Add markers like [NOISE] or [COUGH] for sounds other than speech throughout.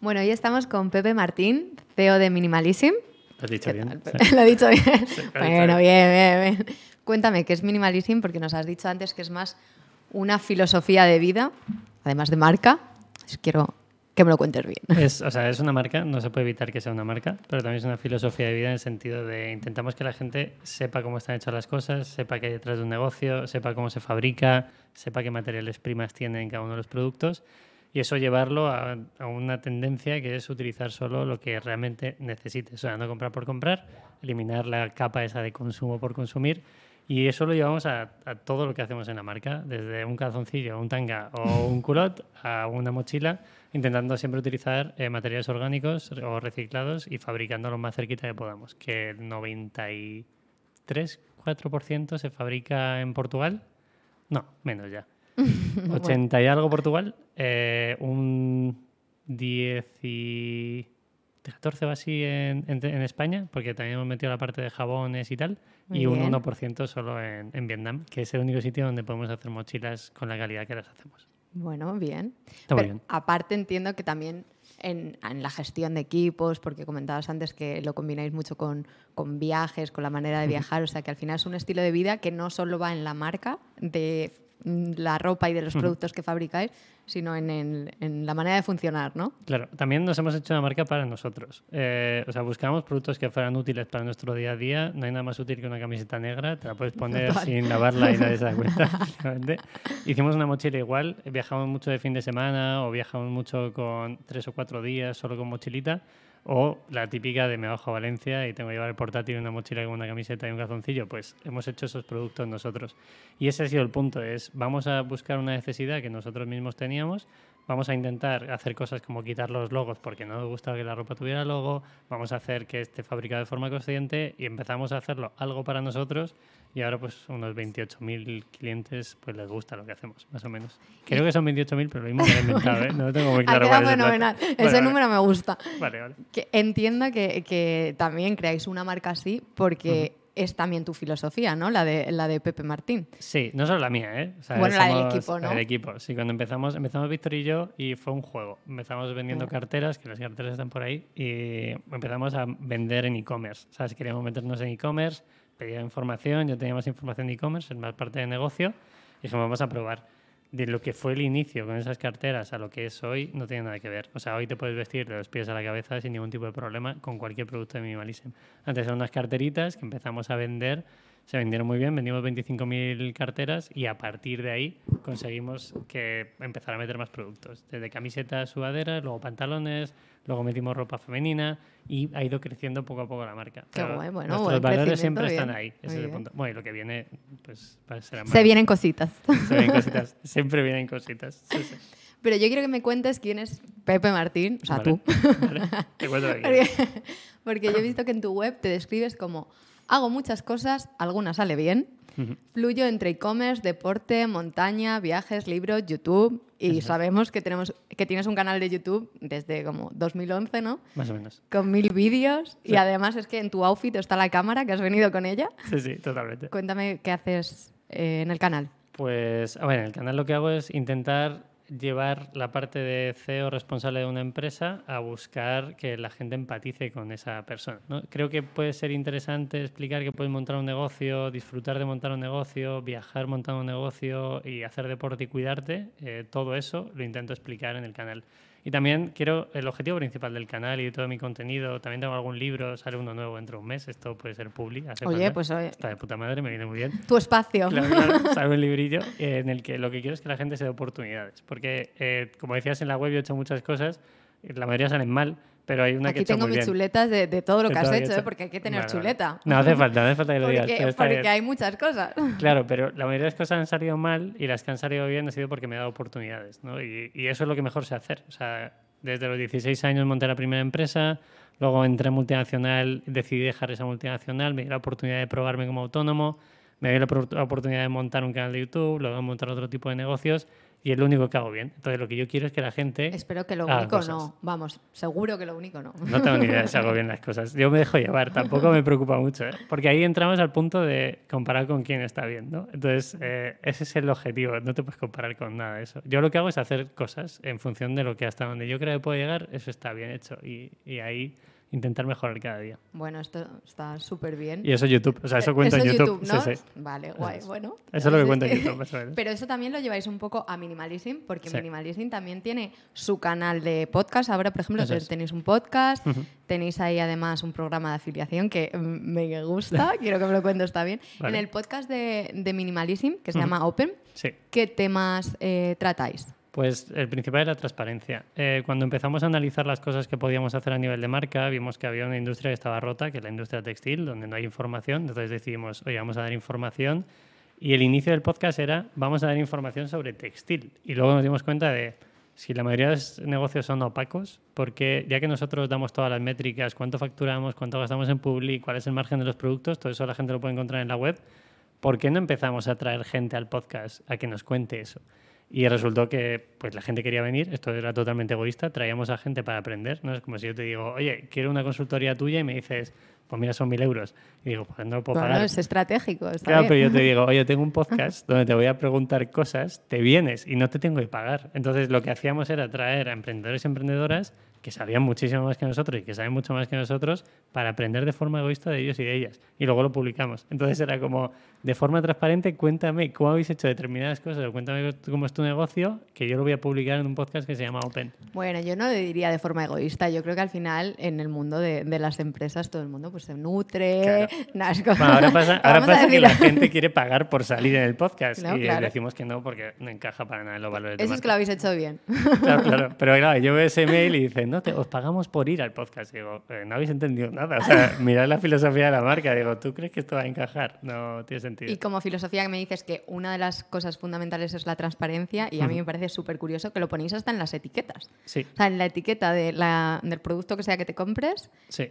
Bueno, hoy estamos con Pepe Martín, CEO de Minimalism. Lo has dicho ¿Qué bien. Pepe? [LAUGHS] [LAUGHS] Lo he dicho bien. lo has dicho bueno, bien. bien, bien, bien. Cuéntame, ¿qué es Minimalism? Porque nos has dicho antes que es más una filosofía de vida, además de marca. Quiero que me lo cuentes bien. [LAUGHS] Es, o sea, es una marca, no se puede evitar que sea una marca, pero también es una filosofía de vida en el sentido de intentamos que la gente sepa cómo están hechas las cosas, sepa qué hay detrás de un negocio, sepa cómo se fabrica, sepa qué materiales primas tienen cada uno de los productos y eso llevarlo a, a una tendencia que es utilizar solo lo que realmente necesites, o sea, no comprar por comprar, eliminar la capa esa de consumo por consumir y eso lo llevamos a, a todo lo que hacemos en la marca, desde un calzoncillo, un tanga o un [LAUGHS] culot a una mochila, intentando siempre utilizar eh, materiales orgánicos o reciclados y fabricando lo más cerquita que podamos, que el 93, 4% se fabrica en Portugal. No, menos ya. [LAUGHS] 80 y algo Portugal, eh, un 10 y 14 o así en, en- en España, porque también hemos metido la parte de jabones y tal, Muy y un bien. 1% solo en, en Vietnam, que es el único sitio donde podemos hacer mochilas con la calidad que las hacemos. Bueno, bien. Está Pero bien. aparte entiendo que también en, en la gestión de equipos, porque comentabas antes que lo combináis mucho con, con viajes, con la manera de viajar, o sea que al final es un estilo de vida que no solo va en la marca de la ropa y de los productos que fabricáis, sino en, el- en la manera de funcionar, ¿no? Claro, también nos hemos hecho una marca para nosotros. Eh, o sea, buscamos productos que fueran útiles para nuestro día a día. No hay nada más útil que una camiseta negra. Te la puedes poner Total. sin lavarla y nadie se da cuenta. [LAUGHS] Hicimos una mochila igual. Viajamos mucho de fin de semana o viajamos mucho con tres o cuatro días solo con mochilita. O la típica de me bajo a Valencia y tengo que llevar el portátil, una mochila con una camiseta y un calzoncillo. Pues hemos hecho esos productos nosotros. Y ese ha sido el punto. Es vamos a buscar una necesidad que nosotros mismos teníamos Vamos a intentar hacer cosas como quitar los logos porque no nos gusta que la ropa tuviera logo. Vamos a hacer que esté fabricado de forma consciente y empezamos a hacerlo algo para nosotros y ahora pues unos 28.000 clientes pues les gusta lo que hacemos, más o menos. Creo que son 28.000, pero lo mismo lo he [LAUGHS] inventado, ¿eh? No lo tengo muy claro. cuál es el fenomenal. Vale, Ese vale. número me gusta. Vale, vale. Que entienda que, que también creáis una marca así porque es también tu filosofía, ¿no? La de, la de Pepe Martín. Sí, no solo la mía, ¿eh? O sea, Bueno, la del equipo, ¿no? La del equipo, sí. Cuando empezamos, empezamos Víctor y yo y fue un juego. Empezamos vendiendo Ah. carteras, que las carteras están por ahí, y empezamos a vender en e-commerce. ¿Sabes? Queríamos meternos en e-commerce, pedían información, yo tenía más información de e-commerce, más parte de negocio, y dijimos, vamos a probar. De lo que fue el inicio con esas carteras a lo que es hoy, no tiene nada que ver. O sea, hoy te puedes vestir de los pies a la cabeza sin ningún tipo de problema con cualquier producto de minimalism. Antes eran unas carteritas que empezamos a vender se vendieron muy bien, vendimos 25.000 carteras y a partir de ahí conseguimos que empezar a meter más productos. Desde camisetas, sudaderas, luego pantalones, luego metimos ropa femenina y ha ido creciendo poco a poco la marca. Qué guay, bueno, nuestros valores siempre bien, están ahí. Ese es el punto. Bueno, y lo que viene, pues será más. Se vienen cositas. Se vienen cositas. Siempre vienen cositas. Sí, sí. Pero yo quiero que me cuentes quién es Pepe Martín, o sea, Vale. tú. Vale. Te cuento Porque, [LAUGHS] porque yo he visto que en tu web te describes como hago muchas cosas, algunas sale bien, fluyo entre e-commerce, deporte, montaña, viajes, libros, YouTube y Eso es. sabemos que tenemos que tienes un canal de YouTube desde como 2011, ¿no? Más o menos. Con mil vídeos y además es que en tu outfit está la cámara que has venido con ella. Sí, sí, totalmente. Cuéntame qué haces eh, en el canal. Pues, a ver, en el canal lo que hago es intentar llevar la parte de CEO responsable de una empresa a buscar que la gente empatice con esa persona. ¿no? Creo que puede ser interesante explicar que puedes montar un negocio, disfrutar de montar un negocio, viajar montando un negocio y hacer deporte y cuidarte. Eh, todo eso lo intento explicar en el canal. Y también quiero, el objetivo principal del canal y de todo mi contenido, también tengo algún libro, sale uno nuevo dentro de un mes, esto puede ser publi. hace Oye, falta. pues oye, Está de puta madre, me viene muy bien. tu espacio. Claro, claro, [LAUGHS] salgo un librillo en el que lo que quiero es que la gente se dé oportunidades. Porque, eh, como decías en la web, yo he hecho muchas cosas, la mayoría salen mal, pero hay una que Aquí hecho tengo mis bien. chuletas de, de todo lo que has todo lo que he hecho, ¿eh? hecho. porque hay que tener vale. chuleta. No hace falta, no hace falta que lo digas. Porque, porque hay muchas cosas. [LAUGHS] Claro, pero la mayoría de las cosas han salido mal y las que han salido bien ha sido porque me he dado oportunidades, ¿no? Y, y eso es lo que mejor sé hacer. O sea, desde los 16 años monté la primera empresa, luego entré en multinacional, decidí dejar esa multinacional, me dio la oportunidad de probarme como autónomo, me dio la oportunidad de montar un canal de YouTube, luego de montar otro tipo de negocios y es lo único que hago bien. Entonces lo que yo quiero es que la gente... Espero que lo único cosas. no. Vamos, seguro que lo único no. No tengo ni idea de si hago bien las cosas. Yo me dejo llevar, tampoco me preocupa mucho, ¿eh? porque ahí entramos al punto de comparar con quién está bien, ¿no? Entonces, eh, ese es el objetivo, no te puedes comparar con nada de eso. Yo lo que hago es hacer cosas en función de lo que hasta donde yo creo que puedo llegar, eso está bien hecho y, y ahí intentar mejorar cada día. Bueno, esto está súper bien. Y eso es YouTube, o sea, eso cuento Eso en es YouTube. ¿no? Sí, sí. Vale, guay. es. Bueno. Eso es lo que cuento en [LAUGHS] YouTube, eso es. Pero eso también lo lleváis un poco a Minimalism, porque Sí. Minimalism también tiene su canal de podcast. Ahora, por ejemplo, Eso tenéis un podcast, tenéis ahí además un programa de afiliación que [LAUGHS] me gusta, [LAUGHS] quiero que me lo cuentes también. Vale. En el podcast de, de Minimalism, que se llama Open. ¿qué temas eh, tratáis? Pues el principal es la transparencia. Eh, cuando empezamos a analizar las cosas que podíamos hacer a nivel de marca, vimos que había una industria que estaba rota, que es la industria textil, donde no hay información. Entonces decidimos, oye, vamos a dar información. Y el inicio del podcast era, vamos a dar información sobre textil. Y luego nos dimos cuenta de, si la mayoría de los negocios son opacos, porque ya que nosotros damos todas las métricas, cuánto facturamos, cuánto gastamos en public, cuál es el margen de los productos, todo eso la gente lo puede encontrar en la web, ¿por qué no empezamos a traer gente al podcast a que nos cuente eso? Y resultó que pues, la gente quería venir, esto era totalmente egoísta, traíamos a gente para aprender, ¿no? Es como si yo te digo, oye, quiero una consultoría tuya y me dices, pues mira, son mil euros. Y digo, pues no lo puedo Bueno, pagar. es estratégico. Está Claro, bien. pero yo te digo, oye, tengo un [LAUGHS] podcast donde te voy a preguntar cosas, te vienes y no te tengo que pagar. Entonces, lo que hacíamos era traer a emprendedores y emprendedoras que sabían muchísimo más que nosotros y que saben mucho más que nosotros para aprender de forma egoísta de ellos y de ellas. Y luego lo publicamos. Entonces, era como, de forma transparente, cuéntame cómo habéis hecho determinadas cosas o cuéntame cómo es tu negocio, que yo lo voy a publicar en un podcast que se llama Open. Bueno, yo no diría de forma egoísta. Yo creo que al final en el mundo de, de las empresas todo el mundo pues se nutre. Claro. [LAUGHS] Es Bueno, ahora pasa, [LAUGHS] ahora pasa que la gente quiere pagar por salir en el podcast No, y claro. decimos que no porque no encaja para nada en los valores de Eso es marca. que lo habéis hecho bien. Claro, claro. [LAUGHS] Pero claro, yo veo ese mail y dicen, no, te, os pagamos por ir al podcast. Digo, "Eh, no habéis entendido nada. O sea, mirad la filosofía de la marca. Digo, ¿tú crees que esto va a encajar? No tiene sentido. Y como filosofía que me dices que una de las cosas fundamentales es la transparencia y a mí me parece súper curioso que lo ponéis hasta en las etiquetas. Sí, O sea, en la etiqueta de la- del producto que sea que te compres sí,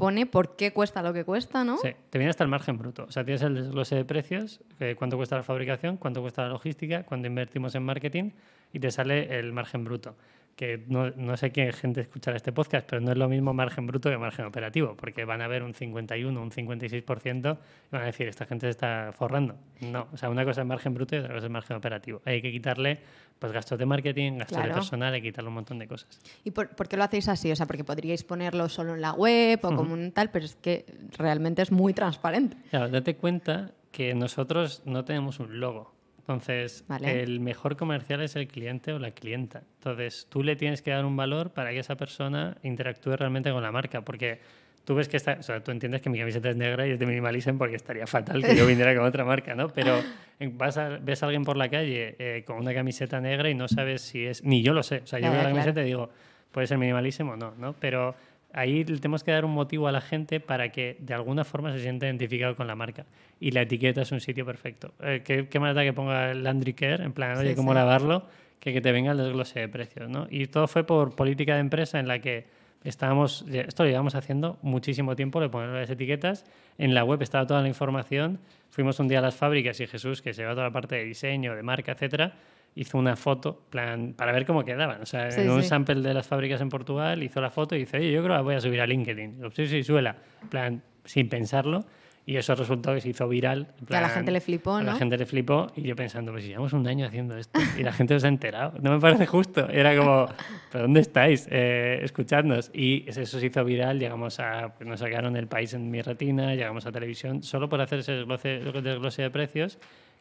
pone por qué cuesta lo que cuesta, ¿no? sí. Te viene hasta el margen bruto. O sea, tienes el desglose de precios, eh, cuánto cuesta la fabricación, cuánto cuesta la logística, cuánto invertimos en marketing y te sale el margen bruto. Que no, no sé qué gente escuchará este podcast, pero no es lo mismo margen bruto que margen operativo, porque van a ver un 51, un 56% y van a decir, esta gente se está forrando. No, o sea, una cosa es margen bruto y otra cosa es margen operativo. Hay que quitarle pues, gastos de marketing, gastos de Claro. personal, hay que quitarle un montón de cosas. ¿Y por, por qué lo hacéis así? O sea, porque podríais ponerlo solo en la web o como un tal, pero es que realmente es muy transparente. Claro, date cuenta que nosotros no tenemos un logo. Entonces, Vale. el mejor comercial es el cliente o la clienta. Entonces, tú le tienes que dar un valor para que esa persona interactúe realmente con la marca. Porque tú ves que está, o sea, tú entiendes que mi camiseta es negra y es de Minimalism porque estaría fatal que yo viniera con otra marca, ¿no? Pero [LAUGHS] vas a- ves a alguien por la calle eh, con una camiseta negra y no sabes si es. Ni yo lo sé. O sea, yo veo la claro. camiseta y digo, puede ser Minimalism o no, ¿no? Pero ahí le tenemos que dar un motivo a la gente para que de alguna forma se sienta identificado con la marca. Y la etiqueta es un sitio perfecto. Eh, ¿qué, ¿Qué da que ponga Landry Care? En plan, oye, Sí, ¿cómo sí. lavarlo? Que que te venga el desglose de precios, ¿no? Y todo fue por política de empresa en la que estábamos, esto lo llevamos haciendo muchísimo tiempo, le ponemos las etiquetas, en la web estaba toda la información, fuimos un día a las fábricas y Jesús, que se lleva toda la parte de diseño, de marca, etcétera, hizo una foto plan, para ver cómo quedaban. O sea, Sí, en un sí. sample de las fábricas en Portugal hizo la foto y dice, oye, yo creo que la voy a subir a LinkedIn. Digo, sí, sí, súbela. En plan, sin pensarlo. Y eso resultó que se hizo viral. Y a la plan, gente le flipó, a la ¿no? gente le flipó y yo pensando, pues si llevamos un año haciendo esto y la gente se ha enterado. No me parece justo. Era como, ¿pero dónde estáis? Eh, escuchadnos. Y eso se hizo viral, llegamos a, pues nos sacaron el país en mi retina, llegamos a televisión, solo por hacer ese desglose, desglose de precios,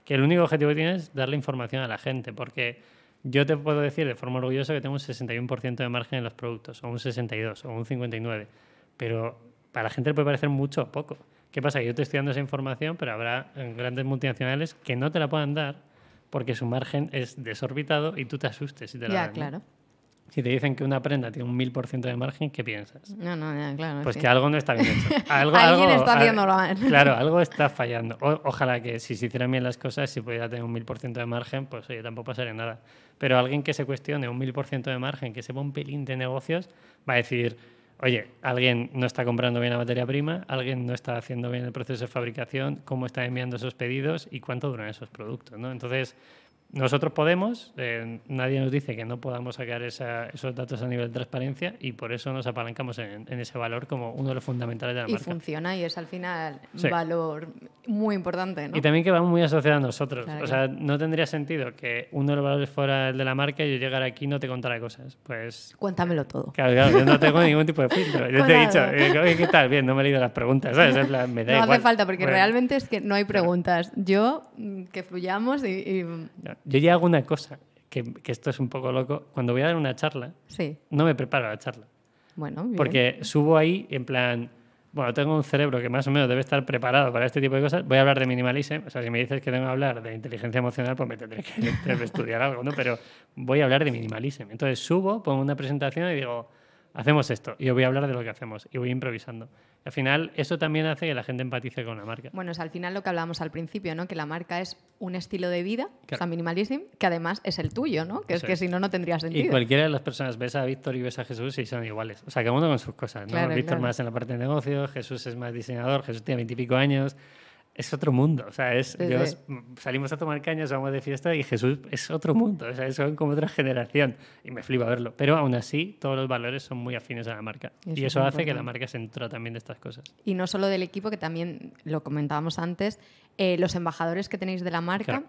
que el único objetivo que tiene es darle información a la gente, porque yo te puedo decir de forma orgullosa que tengo un 61% de margen en los productos, o un 62, o un 59, pero para la gente le puede parecer mucho o poco. ¿Qué pasa? Que yo te estoy dando esa información, pero habrá grandes multinacionales que no te la puedan dar porque su margen es desorbitado y tú te asustes si te la Ya, dan, ¿no? Si te dicen que una prenda tiene un 1000% de margen, ¿qué piensas? No, no, ya, claro. Pues sí. que algo no está bien hecho. [LAUGHS] Algo, Alguien algo- está a- haciéndolo mal. [LAUGHS] Claro, [LAUGHS] algo está fallando. O- ojalá que si se hicieran bien las cosas, si pudiera tener un 1000% de margen, pues oye, tampoco pasaría nada. Pero alguien que se cuestione un 1000% de margen, que sepa un pelín de negocios, va a decir, oye, alguien no está comprando bien la materia prima, alguien no está haciendo bien el proceso de fabricación, cómo está enviando esos pedidos y cuánto duran esos productos. ¿no? Entonces, nosotros podemos, eh, nadie nos dice que no podamos sacar esa- esos datos a nivel de transparencia y por eso nos apalancamos en, en ese valor como uno de los fundamentales de la Y marca. funciona y es al final Sí. un valor muy importante, ¿no? Y también que va muy asociado a nosotros. Claro, o sea, no tendría sentido que uno de los valores fuera el de la marca y yo llegara aquí y no te contara cosas. Pues Cuéntamelo todo. Claro, claro, yo no tengo ningún tipo de filtro. Yo te he dicho, eh, ¿qué tal? Bien, no me he leído las preguntas, ¿sabes? En plan, me da No igual. hace falta porque Bueno, realmente es que no hay preguntas. Yo, mm, que fluyamos y, y- Yo ya hago una cosa, que, que esto es un poco loco. Cuando voy a dar una charla, Sí, no me preparo la charla. bueno, bien. Porque subo ahí en plan, bueno, tengo un cerebro que más o menos debe estar preparado para este tipo de cosas. Voy a hablar de minimalism. O sea, si me dices que tengo que hablar de inteligencia emocional, pues me tendré que, [LAUGHS] tendré que estudiar algo, ¿no? Pero voy a hablar de minimalism. Entonces subo, pongo una presentación y digo, hacemos esto. Y yo voy a hablar de lo que hacemos. Y voy improvisando. Al final, eso también hace que la gente empatice con la marca. Bueno, es al final lo que hablábamos al principio, ¿no? Que la marca es un estilo de vida, o sea, Claro. minimalism, que además es el tuyo, ¿no? Que Eso es que es. si no, no tendría Y sentido. cualquiera de las personas ves a Víctor y ves a Jesús y son iguales. O sea, cada uno con sus cosas, ¿no? Claro, Víctor claro. más en la parte de negocios, Jesús es más diseñador, Jesús tiene veintipico años. Es otro mundo, o sea, es, Sí, yo- sí. salimos a tomar cañas, vamos de fiesta y Jesús es otro mundo, o sea, son como otra generación y me flipa verlo. Pero aún así, todos los valores son muy afines a la marca Eso y es eso hace que la marca se entra también de estas cosas. Y no solo del equipo, que también lo comentábamos antes, eh, los embajadores que tenéis de la marca. Claro.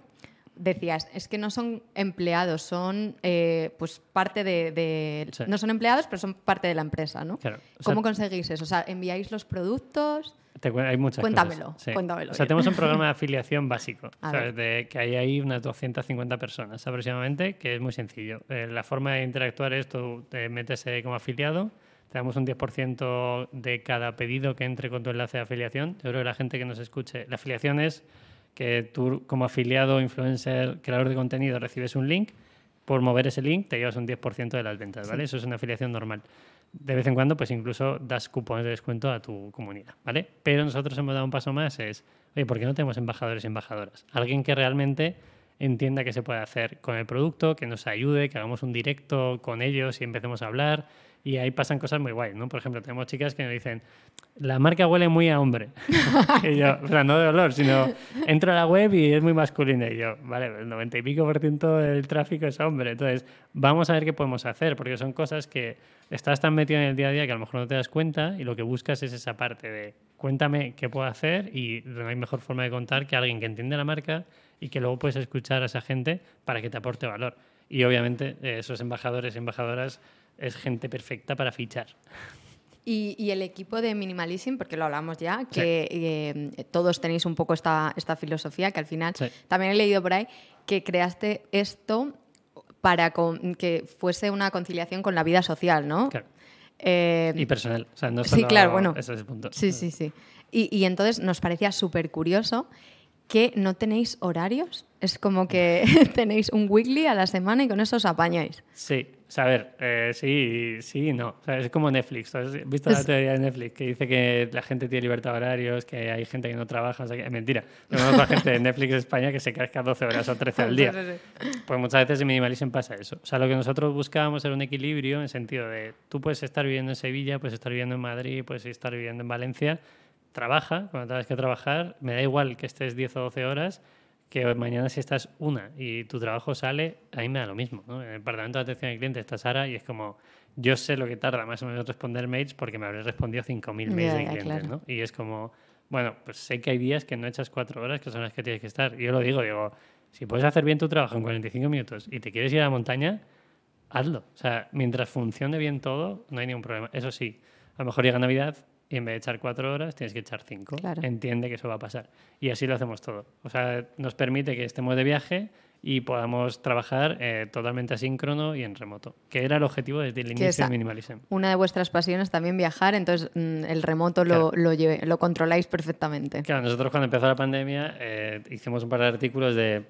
Decías, es que no son empleados, son eh, pues parte de, de- Sí. No son empleados, pero son parte de la empresa, ¿no? Claro, o sea- ¿Cómo conseguís eso? O sea, ¿enviáis los productos? Te hay muchas Cuéntamelo, cosas. Sí. cuéntamelo O sea, bien. tenemos un [LAUGHS] programa de afiliación básico. De que hay ahí unas 250 personas aproximadamente, que es muy sencillo. Eh, la forma de interactuar es tú te metes como afiliado, te damos un 10% de cada pedido que entre con tu enlace de afiliación. Yo creo que la gente que nos escuche, la afiliación es que tú como afiliado, influencer, creador de contenido recibes un link, por mover ese link te llevas un 10% de las ventas, ¿vale? Eso es una afiliación normal. De vez en cuando, pues incluso das cupones de descuento a tu comunidad, ¿vale? Pero nosotros hemos dado un paso más, es, oye, ¿por qué no tenemos embajadores y embajadoras? Alguien que realmente entienda qué se puede hacer con el producto, que nos ayude, que hagamos un directo con ellos y empecemos a hablar. Y ahí pasan cosas muy guays, ¿no? Por ejemplo, tenemos chicas que nos dicen, la marca huele muy a hombre. [LAUGHS] y yo, o sea, no de olor, sino entro a la web y es muy masculina. Y yo, vale, el 90 y pico por ciento del tráfico es hombre. Entonces, vamos a ver qué podemos hacer, porque son cosas que estás tan metido en el día a día que a lo mejor no te das cuenta y lo que buscas es esa parte de cuéntame qué puedo hacer y no hay mejor forma de contar que alguien que entiende la marca y que luego puedes escuchar a esa gente para que te aporte valor. Y obviamente eh, esos embajadores y embajadoras es gente perfecta para fichar. Y, y el equipo de Minimalism, porque lo hablamos ya, que eh, todos tenéis un poco esta, esta filosofía, que al final Sí. también he leído por ahí que creaste esto para con- que fuese una conciliación con la vida social, ¿no? Claro. Eh, Y personal. O sea, no Sí, claro, bueno. Ese es el punto. Sí, sí, sí. Y, y entonces nos parecía súper curioso que no tenéis horarios. Es como que [LAUGHS] tenéis un weekly a la semana y con eso os apañáis. Sí, o sea, a ver, eh, sí, sí no. O sea, es como Netflix. ¿tú ¿Has visto la teoría de Netflix que dice que la gente tiene libertad de horarios, que hay gente que no trabaja? O sea, que es mentira. Yo conozco a gente de Netflix de España que se casca 12 horas o 13 al [LAUGHS] día. Pues muchas veces en Minimalism pasa eso. O sea, lo que nosotros buscábamos era un equilibrio en el sentido de tú puedes estar viviendo en Sevilla, puedes estar viviendo en Madrid, puedes estar viviendo en Valencia, trabaja cuando tengas que trabajar, me da igual que estés 10 o 12 horas, que mañana si estás una y tu trabajo sale, a mí me da lo mismo. ¿no? En el departamento de atención al cliente está Sara y es como, yo sé lo que tarda más o menos responder mails porque me habré respondido 5.000 mails Ya, de clientes. claro. ¿no? Y es como, bueno, pues sé que hay días que no echas cuatro horas, que son las que tienes que estar. Y yo lo digo, digo, si puedes hacer bien tu trabajo en 45 minutos y te quieres ir a la montaña, hazlo. O sea, mientras funcione bien todo, no hay ningún problema. Eso sí, a lo mejor llega Navidad y en vez de echar cuatro horas, tienes que echar cinco. Claro. Entiende que eso va a pasar. Y así lo hacemos todo. O sea, nos permite que estemos de viaje y podamos trabajar eh, totalmente asíncrono y en remoto, que era el objetivo desde el inicio de Minimalism. Una de vuestras pasiones también viajar, entonces mm, el remoto lo, lo, lleve- lo controláis perfectamente. Claro, nosotros cuando empezó la pandemia eh, hicimos un par de artículos de,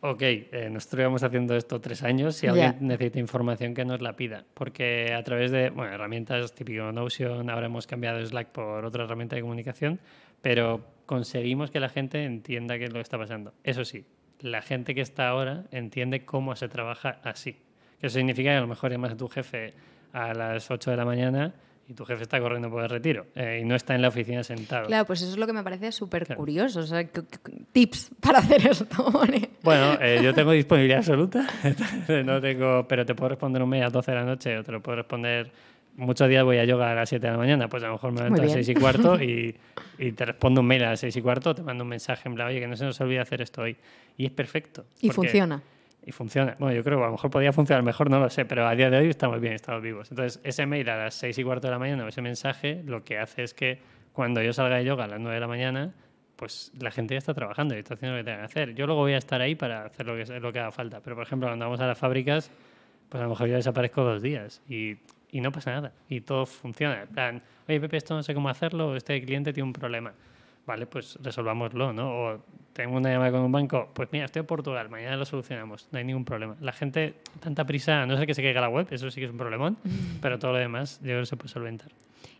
ok, eh, nosotros llevamos haciendo esto tres años, si alguien necesita información que nos la pida, porque a través de, bueno, herramientas típico Notion, ahora hemos cambiado Slack por otra herramienta de comunicación, pero conseguimos que la gente entienda qué es lo que está pasando. Eso sí, la gente que está ahora entiende cómo se trabaja así. Eso significa que a lo mejor llamas a tu jefe a las 8 de la mañana y tu jefe está corriendo por el retiro eh, y no está en la oficina sentado. Claro, pues eso es lo que me parece súper curioso. O sea, tips para hacer esto. bueno, eh, yo tengo [LAUGHS] disponibilidad absoluta, [LAUGHS] no tengo, pero te puedo responder un mail a las 12 de la noche o te lo puedo responder muchos días voy a yoga a las 7 de la mañana, pues a lo mejor me levanto a las 6 y cuarto y, [LAUGHS] y, te respondo un mail a las 6 y cuarto, te mando un mensaje en plan, oye, que no se nos olvide hacer esto hoy. Y es perfecto. Y funciona. Y funciona. Bueno, yo creo que a lo mejor podría funcionar mejor, no lo sé, pero a día de hoy estamos bien, estamos vivos. Entonces, ese mail a las 6 y cuarto de la mañana ese mensaje lo que hace es que cuando yo salga de yoga a las 9 de la mañana, pues la gente ya está trabajando y está haciendo lo que tenga que hacer. Yo luego voy a estar ahí para hacer lo que, lo que haga falta. Pero, por ejemplo, cuando vamos a las fábricas, pues a lo mejor yo desaparezco dos días y y no pasa nada y todo funciona. En plan, oye Pepe, esto no sé cómo hacerlo, este cliente tiene un problema. Vale, pues resolvámoslo, ¿no? O tengo una llamada con un banco, pues mira, estoy en Portugal, mañana lo solucionamos, no hay ningún problema. La gente, tanta prisa, no sé que se caiga la web, eso sí que es un problemón, pero todo lo demás yo creo que se puede solventar.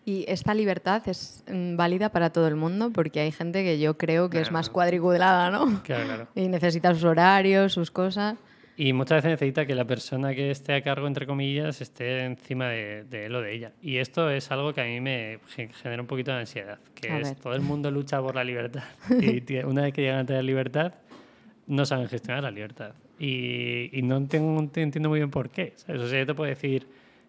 ¿Y esta libertad es mm, válida para todo el mundo? Porque hay gente que yo creo que es más cuadriculada, ¿no? Claro, claro. [LAUGHS] Y necesita sus horarios, sus cosas. Y muchas veces necesita que la persona que esté a cargo, entre comillas, esté encima de, de él o de ella. Y esto es algo que a mí me genera un poquito de ansiedad, que es todo el mundo lucha por la libertad. [LAUGHS] y una vez que llegan a tener libertad, no saben gestionar la libertad. Y, y no entiendo, entiendo, muy bien por qué. O sea, yo te puedo decir,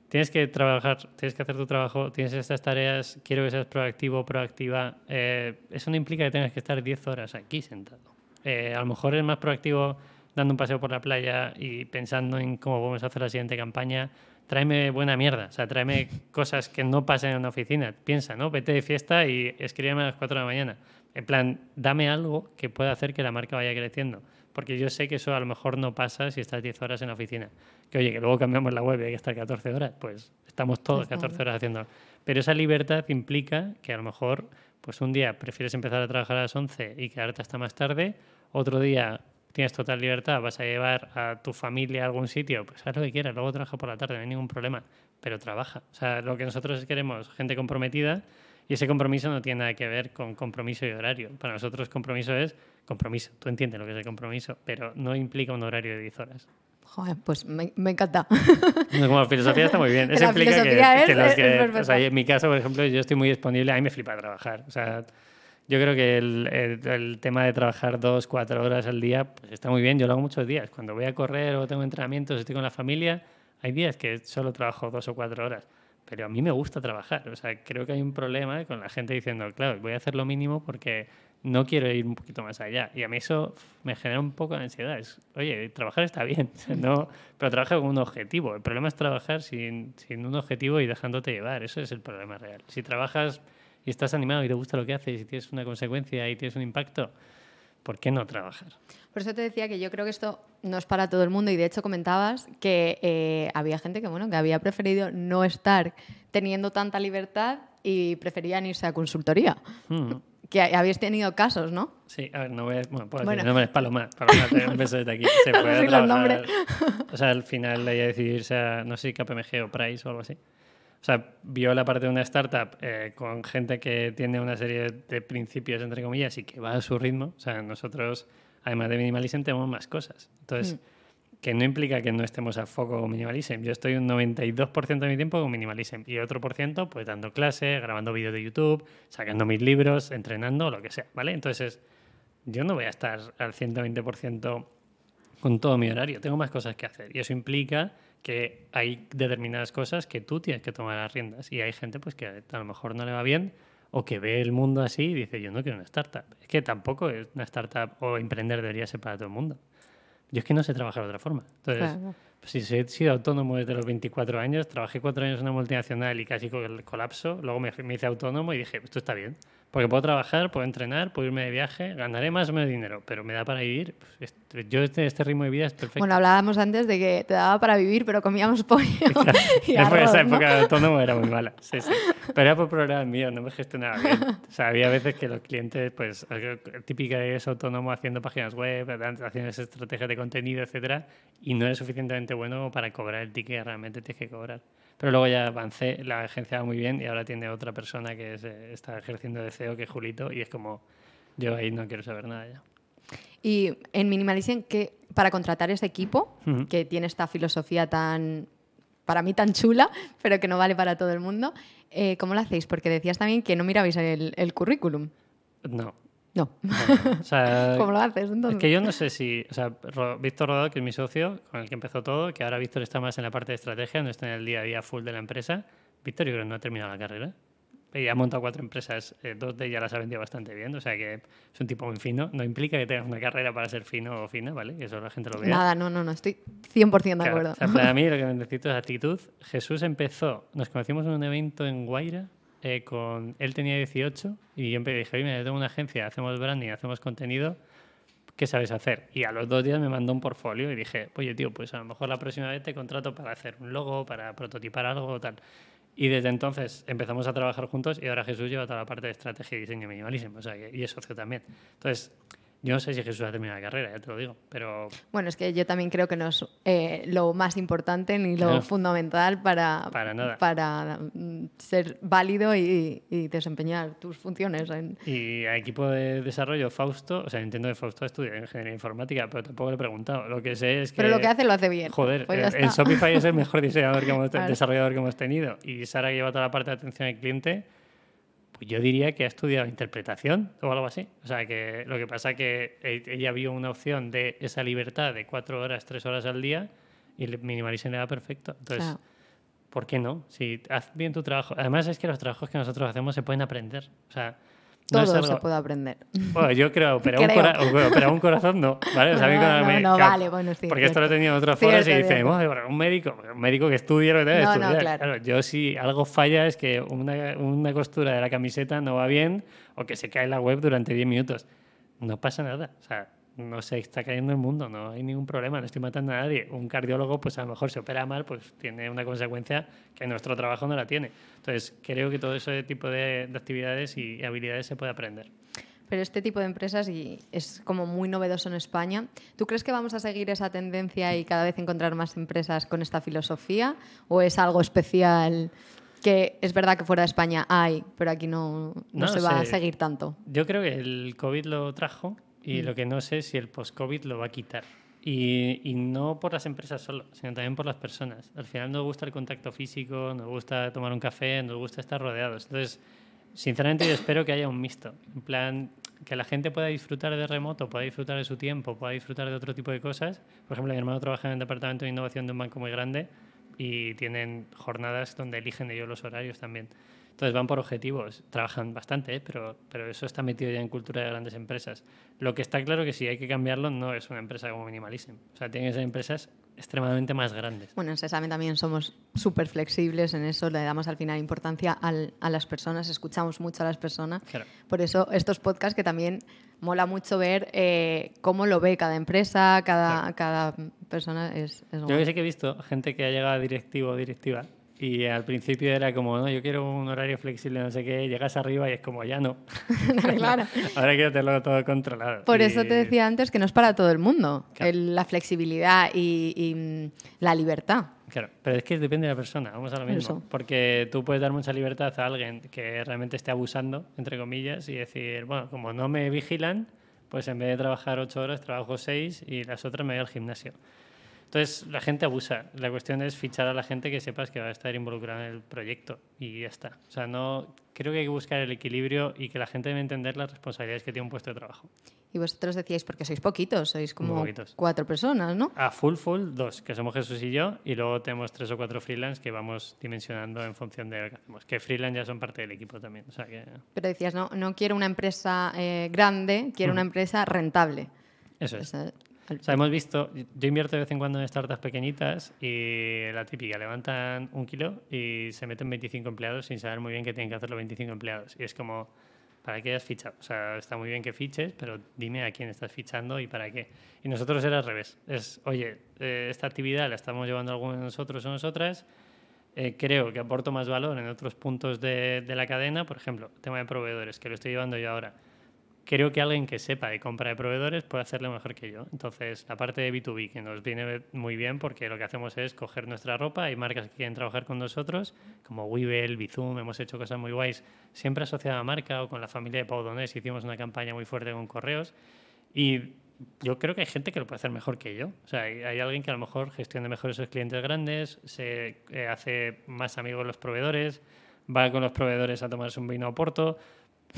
tienes que trabajar, tienes que hacer tu trabajo, tienes estas tareas, quiero que seas proactivo, proactiva. Eh, eso no implica que tengas que estar 10 horas aquí sentado. Eh, a lo mejor es más proactivo dando un paseo por la playa y pensando en cómo vamos a hacer la siguiente campaña, tráeme buena mierda, o sea, tráeme cosas que no pasen en una oficina. Piensa, ¿no? Vete de fiesta y escríbeme a las 4 de la mañana. En plan, dame algo que pueda hacer que la marca vaya creciendo. Porque yo sé que eso a lo mejor no pasa si estás 10 horas en la oficina. Que oye, que luego cambiamos la web y hay que estar 14 horas, pues estamos todos 14 horas haciendo. Pero esa libertad implica que a lo mejor pues un día prefieres empezar a trabajar a las 11 y quedarte hasta más tarde, otro día tienes total libertad, vas a llevar a tu familia a algún sitio, pues haz lo que quieras, luego trabaja por la tarde, no hay ningún problema, pero trabaja. O sea, lo que nosotros queremos, gente comprometida, y ese compromiso no tiene nada que ver con compromiso y horario. Para nosotros compromiso es compromiso. Tú entiendes lo que es el compromiso, pero no implica un horario de 10 horas. Joder, pues me, encanta. Como filosofía está muy bien. [LAUGHS] Eso implica que, los que o sea, en mi caso, por ejemplo, yo estoy muy disponible, a mí me flipa trabajar. O sea, yo creo que el, el, tema de trabajar dos, cuatro horas al día pues está muy bien. Yo lo hago muchos días. Cuando voy a correr o tengo entrenamientos, estoy con la familia, hay días que solo trabajo dos o cuatro horas. Pero a mí me gusta trabajar. O sea, creo que hay un problema con la gente diciendo, claro, voy a hacer lo mínimo porque no quiero ir un poquito más allá. Y a mí eso me genera un poco de ansiedad. Es, oye, trabajar está bien, [LAUGHS] no, pero trabaja con un objetivo. El problema es trabajar sin, sin un objetivo y dejándote llevar. Eso es el problema real. Si trabajas y estás animado y te gusta lo que haces y tienes una consecuencia y tienes un impacto, ¿por qué no trabajar? Por eso te decía que yo creo que esto no es para todo el mundo y de hecho comentabas que eh, había gente que, bueno, que había preferido no estar teniendo tanta libertad y preferían irse a consultoría. Mm. [LAUGHS] Que habéis tenido casos, ¿no? Sí, a ver, no voy a, bueno, puedo decir, no es Paloma, Paloma, un beso desde aquí. [LAUGHS] Se puede trabajar, o sea, al final le iba a decidirse a, no sé, KPMG o Price o algo así. O sea, vio la parte de una startup eh, con gente que tiene una serie de principios, entre comillas, y que va a su ritmo. O sea, nosotros, además de Minimalism, tenemos más cosas. Entonces, mm. que no implica que no estemos a foco con Minimalism. Yo estoy un 92% de mi tiempo con Minimalism y otro por ciento, pues dando clase, grabando vídeos de YouTube, sacando mis libros, entrenando, lo que sea, ¿vale? Entonces, yo no voy a estar al 120% con todo mi horario. Tengo más cosas que hacer y eso implica que hay determinadas cosas que tú tienes que tomar las riendas y hay gente pues que a lo mejor no le va bien o que ve el mundo así y dice yo no quiero una startup. Es que tampoco es una startup o emprender debería ser para todo el mundo. Yo es que no sé trabajar de otra forma. Entonces, pues, si he sido autónomo desde los 24 años, trabajé cuatro años en una multinacional y casi con el colapso, luego me, me hice autónomo y dije, esto está bien. Porque puedo trabajar, puedo entrenar, puedo irme de viaje, ganaré más o menos dinero, pero me da para vivir. Pues, yo este, este ritmo de vida es perfecto. Bueno, hablábamos antes de que te daba para vivir, pero comíamos pollo. [LAUGHS] [LAUGHS] y esa época de autónomo era muy mala. Sí, sí. Pero era por problemas míos, no me gestionaba bien. O sea, había veces que los clientes, pues, típica es autónomo haciendo páginas web, haciendo esas estrategias de contenido, etcétera, y no es suficientemente bueno para cobrar el ticket que realmente tienes que cobrar. Pero luego ya avancé, la agencia va muy bien y ahora tiene otra persona que eh, está ejerciendo de CEO, que es Julito, y es como, yo ahí no quiero saber nada ya. Y en Minimalism, que para contratar ese equipo, que tiene esta filosofía tan para mí tan chula, pero que no vale para todo el mundo. Eh, ¿Cómo lo hacéis? Porque decías también que no mirabais el, el currículum. No. No. no. O sea, [LAUGHS] ¿Cómo lo haces entonces? Es que yo no sé si, o sea, Víctor Rodado, que es mi socio, con el que empezó todo, que ahora Víctor está más en la parte de estrategia, no está en el día a día full de la empresa. Víctor yo creo que no ha terminado la carrera. Y ha montado cuatro empresas, eh, dos de ellas las ha vendido bastante bien, o sea que es un tipo muy fino. No implica que tengas una carrera para ser fino o fina, ¿vale? Que eso la gente lo vea. Nada, no, no, no, estoy 100% de Claro, acuerdo. o sea, para [LAUGHS] mí lo que necesito es actitud. Jesús empezó, nos conocimos en un evento en Guaira, eh, con, él tenía 18 y yo dije, oye, yo tengo una agencia, hacemos branding, hacemos contenido, ¿qué sabes hacer? Y a los dos días me mandó un portfolio y dije, oye, tío, pues a lo mejor la próxima vez te contrato para hacer un logo, para prototipar algo tal. Y desde entonces empezamos a trabajar juntos y ahora Jesús lleva toda la parte de estrategia y diseño minimalismo, o sea, y es socio también. Entonces, yo no sé si Jesús ha terminado la carrera, ya te lo digo, pero Bueno, es que yo también creo que no es eh, lo más importante ni lo fundamental para, Para nada. para, mm, ser válido y, y desempeñar tus funciones. En... Y a equipo de desarrollo, Fausto, o sea, entiendo que Fausto estudia ingeniería informática, pero tampoco le he preguntado. Lo que sé es que. Pero lo que hace lo hace bien. Joder, Pues el, el está. Shopify es el mejor diseñador que hemos, [LAUGHS] desarrollador que hemos tenido. Y Sara, lleva toda la parte de atención al cliente, pues yo diría que ha estudiado interpretación o algo así. O sea, que lo que pasa que e- ella vio una opción de esa libertad de cuatro horas, tres horas al día y el minimalism le da perfecto. Entonces. Claro. ¿Por qué no? Si haz bien tu trabajo. Además es que los trabajos que nosotros hacemos se pueden aprender. O sea, no Todo algo- se puede aprender. Bueno, yo creo, pero, Un, Creo. cora- bueno, pero un corazón no. ¿vale? O sea, a mí No, no, me- no, claro, vale, bueno, sí, Porque esto lo he cierto. tenido en otros foros y Cierto, dicen, cierto. "Bueno, pero un médico, un médico que estudie lo que debe No, no, estudiar. claro. yo si algo falla es que una, una costura de la camiseta no va bien o que se cae la web durante 10 minutos. No pasa nada. O sea, no se está cayendo el mundo, no hay ningún problema, no estoy matando a nadie. Un cardiólogo, pues a lo mejor se opera mal, pues tiene una consecuencia que nuestro trabajo no la tiene. Entonces, creo que todo ese tipo de, de actividades y habilidades se puede aprender. Pero este tipo de empresas y es como muy novedoso en España. ¿Tú crees que vamos a seguir esa tendencia y cada vez encontrar más empresas con esta filosofía? ¿O es algo especial que es verdad que fuera de España hay, pero aquí no, no, No se va a seguir tanto? Yo creo que el COVID lo trajo y lo que no sé es si el post-COVID lo va a quitar. Y, y no por las empresas solo, sino también por las personas. Al final nos gusta el contacto físico, nos gusta tomar un café, nos gusta estar rodeados. Entonces, sinceramente yo espero que haya un mixto. En plan, que la gente pueda disfrutar de remoto, pueda disfrutar de su tiempo, pueda disfrutar de otro tipo de cosas. Por ejemplo, mi hermano trabaja en el departamento de innovación de un banco muy grande y tienen jornadas donde eligen ellos los horarios también. Entonces van por objetivos, trabajan bastante, ¿eh? pero, pero eso está metido ya en cultura de grandes empresas. Lo que está claro que si hay que cambiarlo no es una empresa como Minimalism. O sea, tienen que ser empresas extremadamente más grandes. Bueno, en Sesame también somos súper flexibles en eso, le damos al final importancia al- a las personas, escuchamos mucho a las personas. Claro. Por eso estos podcasts que también mola mucho ver eh, cómo lo ve cada empresa, cada, cada persona es, es Yo que sí que he visto gente que ha llegado a directivo o directiva y al principio era como, no, yo quiero un horario flexible, no sé qué, llegas arriba y es como, ya no. [LAUGHS] claro. [LAUGHS] Ahora quiero tenerlo todo controlado. Por Y- eso te decía antes que no es para todo el mundo, Claro. el- la flexibilidad y, y, mm, la libertad. Claro, pero es que depende de la persona, vamos a lo mismo. Eso. Porque tú puedes dar mucha libertad a alguien que realmente esté abusando, entre comillas, y decir, bueno, como no me vigilan, pues en vez de trabajar ocho horas, trabajo seis y las otras me voy al gimnasio. Entonces, la gente abusa. La cuestión es fichar a la gente que sepas que va a estar involucrada en el proyecto y ya está. O sea, no creo que hay que buscar el equilibrio y que la gente debe entender las responsabilidades que tiene un puesto de trabajo. Y vosotros decíais, porque sois poquitos, sois como poquitos. cuatro personas, ¿no? A full full, dos, que somos Jesús y yo, y luego tenemos tres o cuatro freelance que vamos dimensionando en función de lo que hacemos. Que freelance ya son parte del equipo también. O sea que Pero decías, no, no quiero una empresa eh, grande, quiero una empresa rentable. eso es. O sea, hemos visto, yo invierto de vez en cuando en startups pequeñitas y la típica, levantan un kilo y se meten 25 empleados sin saber muy bien qué tienen que hacer los 25 empleados. Y es como, ¿para qué has fichado? O sea, está muy bien que fiches, pero dime a quién estás fichando y para qué. Y nosotros era al revés. Es, oye, eh, esta actividad la estamos llevando algunos de nosotros o nosotras. eh, creo que aporto más valor en otros puntos de, de la cadena. Por ejemplo, tema de proveedores, que lo estoy llevando yo ahora creo que alguien que sepa de compra de proveedores puede hacerlo mejor que yo. Entonces, la parte de B2B, que nos viene muy bien porque lo que hacemos es coger nuestra ropa, hay marcas que quieren trabajar con nosotros, como Weevil, Bizum, hemos hecho cosas muy guays, siempre asociada a marca o con la familia de Pau Donés, hicimos una campaña muy fuerte con correos y yo creo que hay gente que lo puede hacer mejor que yo. O sea, hay, alguien que a lo mejor gestiona mejor esos clientes grandes, se eh, hace más amigos los proveedores, va con los proveedores a tomarse un vino a Porto.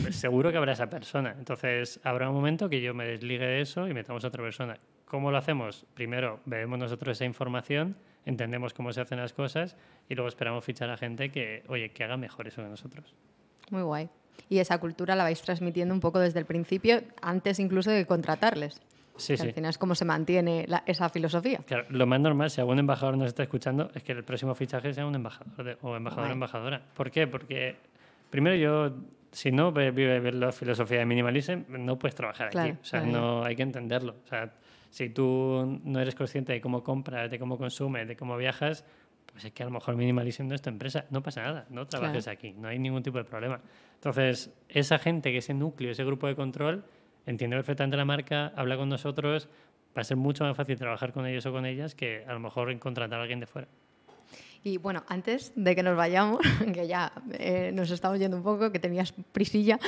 Pues seguro que habrá esa persona. Entonces, habrá un momento que yo me desligue de eso y metamos a otra persona. ¿Cómo lo hacemos? Primero, bebemos nosotros esa información, entendemos cómo se hacen las cosas y luego esperamos fichar a gente que, oye, que haga mejor eso que nosotros. Muy guay. Y esa cultura la vais transmitiendo un poco desde el principio, antes incluso de contratarles. Sí, sí. Al final es como se mantiene la- esa filosofía. Claro, lo más normal, si algún embajador nos está escuchando, es que el próximo fichaje sea un embajador de- o embajador o embajadora. ¿Por qué? Porque primero yo, si no ve- vive ver la filosofía de minimalism, no puedes trabajar Claro, aquí. O sea, claro. no hay que entenderlo. O sea, si tú no eres consciente de cómo compras, de cómo consumes, de cómo viajas, pues es que a lo mejor minimalism no es tu empresa. No pasa nada, no trabajes aquí, no hay ningún tipo de problema. Entonces, esa gente, que ese núcleo, ese grupo de control, entiende perfectamente la marca, habla con nosotros, va a ser mucho más fácil trabajar con ellos o con ellas que a lo mejor contratar a alguien de fuera. Y bueno, antes de que nos vayamos, [LAUGHS] que ya eh, nos estamos yendo un poco, que tenías prisilla,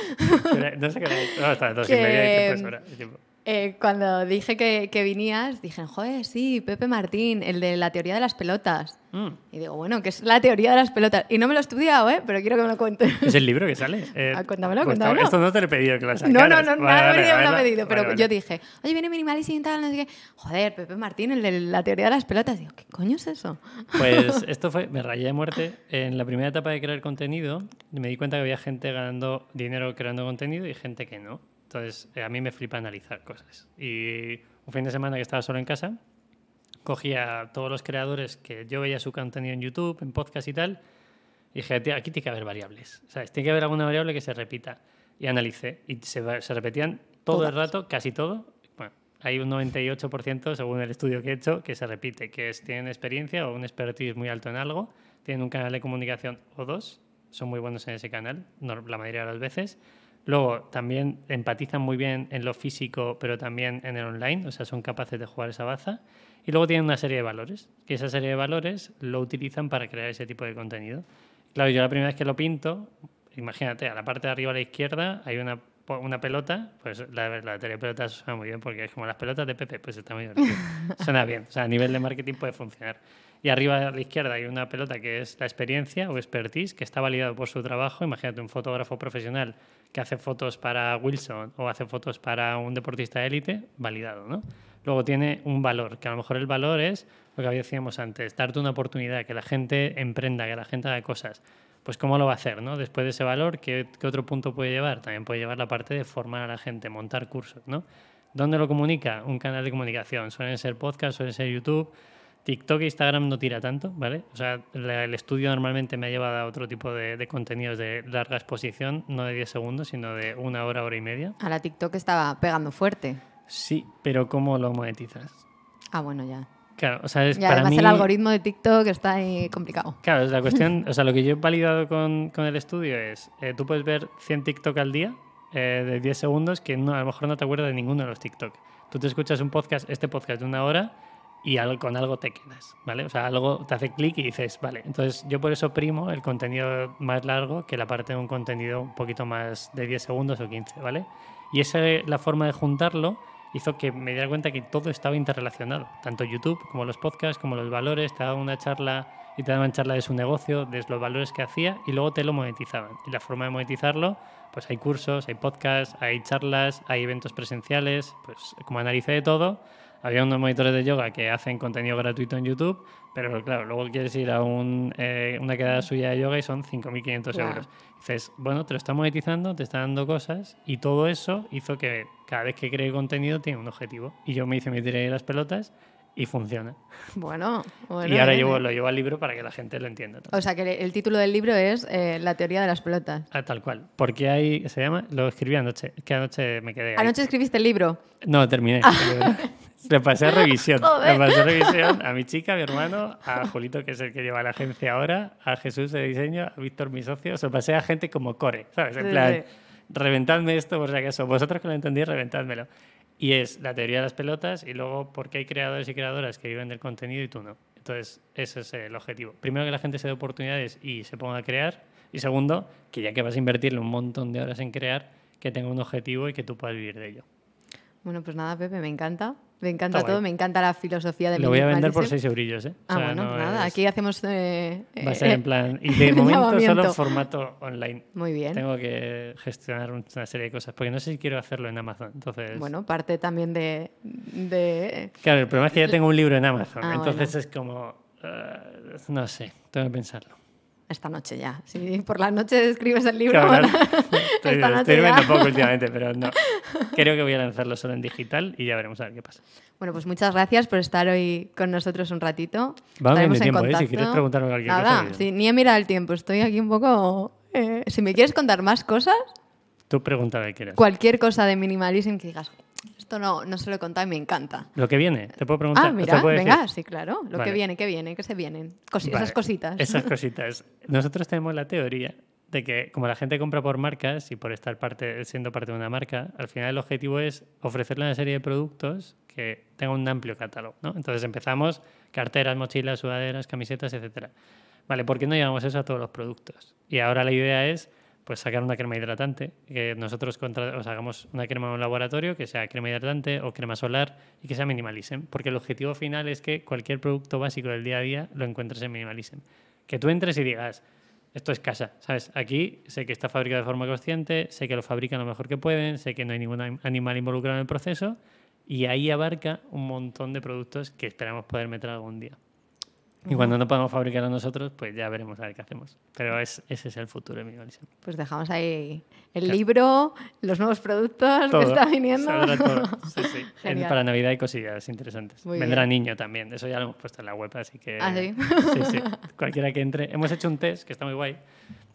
No sé qué. No, las dos y media y. [LAUGHS] eh, cuando dije que, que vinías, dije, joder, sí, Pepe Martín, el de la teoría de las pelotas. Mm. Y digo, bueno, que es la teoría de las pelotas. Y no me lo he estudiado, ¿eh? Pero quiero que me lo cuentes. [LAUGHS] ¿Es el libro que sale? Eh, Ah, cuéntamelo, pues, cuéntamelo. Esto no te lo he pedido que lo [LAUGHS] No, sacaras. no, no, Vale, nada vale, me lo ha vale, pedido, pero vale, vale. yo dije, oye, viene minimalista y tal, no sé qué. Joder, Pepe Martín, el de la teoría de las pelotas. Digo, ¿qué coño es eso? Pues [LAUGHS] esto fue, me rayé de muerte. En la primera etapa de crear contenido, me di cuenta que había gente ganando dinero creando contenido y gente que no. Entonces, eh, a mí me flipa analizar cosas. Y un fin de semana que estaba solo en casa, cogía a todos los creadores que yo veía su contenido en YouTube, en podcast y tal, y dije, "Tío, aquí tiene que haber variables. ¿sabes? Tiene que haber alguna variable que se repita. Y analicé. Y se, se repetían todo el rato, casi todo. Bueno, hay un 98% según el estudio que he hecho que se repite, que es tienen experiencia o un expertise muy alto en algo, tienen un canal de comunicación o dos, son muy buenos en ese canal, la mayoría de las veces. Luego también empatizan muy bien en lo físico, pero también en el online, o sea, son capaces de jugar esa baza. Y luego tienen una serie de valores, que esa serie de valores lo utilizan para crear ese tipo de contenido. Claro, yo la primera vez que lo pinto, imagínate, a la parte de arriba a la izquierda hay una, una pelota, pues la, la teoría de pelotas suena muy bien porque es como las pelotas de Pepe, pues está muy divertido. [LAUGHS] suena bien, o sea, a nivel de marketing puede funcionar. Y arriba a la izquierda hay una pelota que es la experiencia o expertise, que está validado por su trabajo. Imagínate un fotógrafo profesional que hace fotos para Wilson o hace fotos para un deportista de élite, validado, ¿no? Luego tiene un valor, que a lo mejor el valor es lo que decíamos antes, darte una oportunidad, que la gente emprenda, que la gente haga cosas. Pues cómo lo va a hacer, ¿no? Después de ese valor, ¿qué, qué otro punto puede llevar? También puede llevar la parte de formar a la gente, montar cursos, ¿no? ¿Dónde lo comunica? Un canal de comunicación. Suelen ser podcasts, suelen ser YouTube. TikTok e Instagram no tira tanto, ¿vale? O sea, la- el estudio normalmente me ha llevado a otro tipo de, de contenidos de larga exposición, no de 10 segundos, sino de una hora, hora y media. A la TikTok estaba pegando fuerte. Sí, pero ¿cómo lo monetizas? Ah, bueno, ya. Claro, o sea, es Y para además mí... el algoritmo de TikTok está ahí complicado. Claro, es la [LAUGHS] cuestión, o sea, lo que yo he validado con, con el estudio es, eh, tú puedes ver 100 TikTok al día eh, de 10 segundos que no, a lo mejor no te acuerdas de ninguno de los TikTok. Tú te escuchas un podcast, este podcast de una hora y con algo te quedas, ¿vale? O sea, algo te hace clic y dices, vale. Entonces, yo por eso primo el contenido más largo que la parte de un contenido un poquito más de 10 segundos o 15, ¿vale? Y esa la forma de juntarlo hizo que me diera cuenta que todo estaba interrelacionado, tanto YouTube como los podcasts, como los valores, te daban una charla y te daban charla de su negocio, de los valores que hacía y luego te lo monetizaban. Y la forma de monetizarlo, pues hay cursos, hay podcasts, hay charlas, hay eventos presenciales, pues como analicé de todo, había unos monitores de yoga que hacen contenido gratuito en YouTube, pero claro, luego quieres ir a un, eh, una quedada suya de yoga y son 5.500 Claro. euros. Dices, bueno, te lo está monetizando, te está dando cosas y todo eso hizo que cada vez que cree contenido tiene un objetivo. Y yo me hice mi tiré de las pelotas y funciona. Bueno, bueno. y ahora llevo, ¿eh? lo llevo al libro para que la gente lo entienda. también. O sea, que el título del libro es eh, La teoría de las pelotas. Ah, tal cual. Porque hay, se llama, lo escribí anoche, que anoche me quedé ahí. Anoche escribiste el libro. No, terminé. [LAUGHS] Le pasé revisión. Joder. Le pasé revisión a mi chica, a mi hermano, a Julito, que es el que lleva la agencia ahora, a Jesús de diseño, a Víctor, mi socio. Se lo pasé a gente como core, ¿sabes? En Sí, plan, sí. reventadme esto por si acaso. Vosotros que lo entendéis, reventádmelo. Y es la teoría de las pelotas y luego por qué hay creadores y creadoras que viven del contenido y tú no. Entonces, ese es el objetivo. Primero, que la gente se dé oportunidades y se ponga a crear. Y segundo, que ya que vas a invertirle un montón de horas en crear, que tenga un objetivo y que tú puedas vivir de ello. Bueno, pues nada, Pepe, me encanta. Me encanta Está todo, guay. me encanta la filosofía de Lo voy a vender por minimalism. 6 eurillos, ¿eh? O Ah, sea, bueno, no nada, es- aquí hacemos... eh, Va a ser eh, en plan. [LAUGHS] Y de momento solo formato online. Muy bien. Tengo que gestionar una serie de cosas, porque no sé si quiero hacerlo en Amazon. Entonces, Bueno, parte también de... de claro, el problema es que ya tengo un libro en Amazon, Ah, entonces bueno. es como, eh, no sé, tengo que pensarlo. Esta noche ya. Si por la noche escribes el libro, Claro, bueno. [LAUGHS] Estoy, esta noche estoy ya. viendo poco últimamente, pero no. Creo que voy a lanzarlo solo en digital y ya veremos a ver qué pasa. Bueno, pues muchas gracias por estar hoy con nosotros un ratito. Vamos bien de tiempo, ¿eh? Si quieres preguntarme cualquier Nada, cosa, sí, ni he mirado el tiempo. Estoy aquí un poco... eh, si me quieres contar más cosas, Tú pregunta que quieras. cualquier cosa de minimalism que digas, esto no, no se lo he contado y me encanta. Lo que viene, ¿te puedo preguntar? Ah, ¿O te mira, decir? venga, sí, claro. Lo Vale. que viene, que viene, que se vienen. Cosi- Vale, Esas cositas. Esas [LAUGHS] cositas. Nosotros tenemos la teoría de que como la gente compra por marcas y por estar parte, siendo parte de una marca, al final el objetivo es ofrecerle una serie de productos que tengan un amplio catálogo. ¿no? Entonces empezamos carteras, mochilas, sudaderas, camisetas, etcétera. Vale, ¿por qué no llevamos eso a todos los productos? Y ahora la idea es pues sacar una crema hidratante, que nosotros contra- o hagamos una crema en un laboratorio que sea crema hidratante o crema solar y que sea minimalism, porque el objetivo final es que cualquier producto básico del día a día lo encuentres en minimalism. Que tú entres y digas, esto es casa, ¿sabes? Aquí sé que está fabricado de forma consciente, sé que lo fabrican lo mejor que pueden, sé que no hay ningún anim- animal involucrado en el proceso y ahí abarca un montón de productos que esperamos poder meter algún día. Y cuando no podamos fabricarlo nosotros, pues ya veremos a ver qué hacemos. Pero es, ese es el futuro de minimalism. Pues dejamos ahí el Claro. libro, los nuevos productos Todo, que está viniendo. todo. [LAUGHS] Sí, sí. En- para Navidad hay cosillas interesantes. Muy Vendrá bien. niño también. Eso ya lo hemos puesto en la web, así que. ¿Ah, sí? Sí, sí. Cualquiera que entre. Hemos hecho un test que está muy guay.